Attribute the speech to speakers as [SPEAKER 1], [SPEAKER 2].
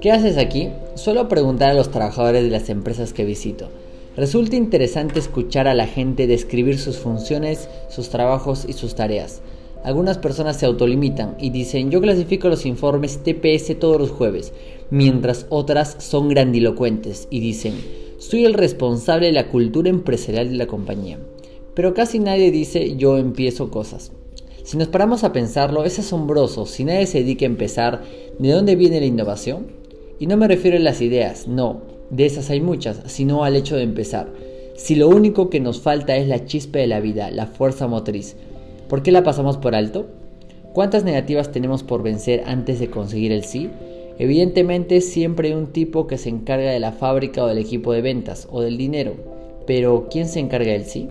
[SPEAKER 1] ¿Qué haces aquí? Suelo preguntar a los trabajadores de las empresas que visito. Resulta interesante escuchar a la gente describir sus funciones, sus trabajos y sus tareas. Algunas personas se autolimitan y dicen yo clasifico los informes TPS todos los jueves, mientras otras son grandilocuentes y dicen soy el responsable de la cultura empresarial de la compañía. Pero casi nadie dice yo empiezo cosas. Si nos paramos a pensarlo, es asombroso si nadie se dedica a empezar de dónde viene la innovación. Y no me refiero a las ideas, no, de esas hay muchas, sino al hecho de empezar. Si lo único que nos falta es la chispa de la vida, la fuerza motriz, ¿por qué la pasamos por alto? ¿Cuántas negativas tenemos por vencer antes de conseguir el sí? Evidentemente siempre hay un tipo que se encarga de la fábrica o del equipo de ventas o del dinero, pero ¿quién se encarga del sí?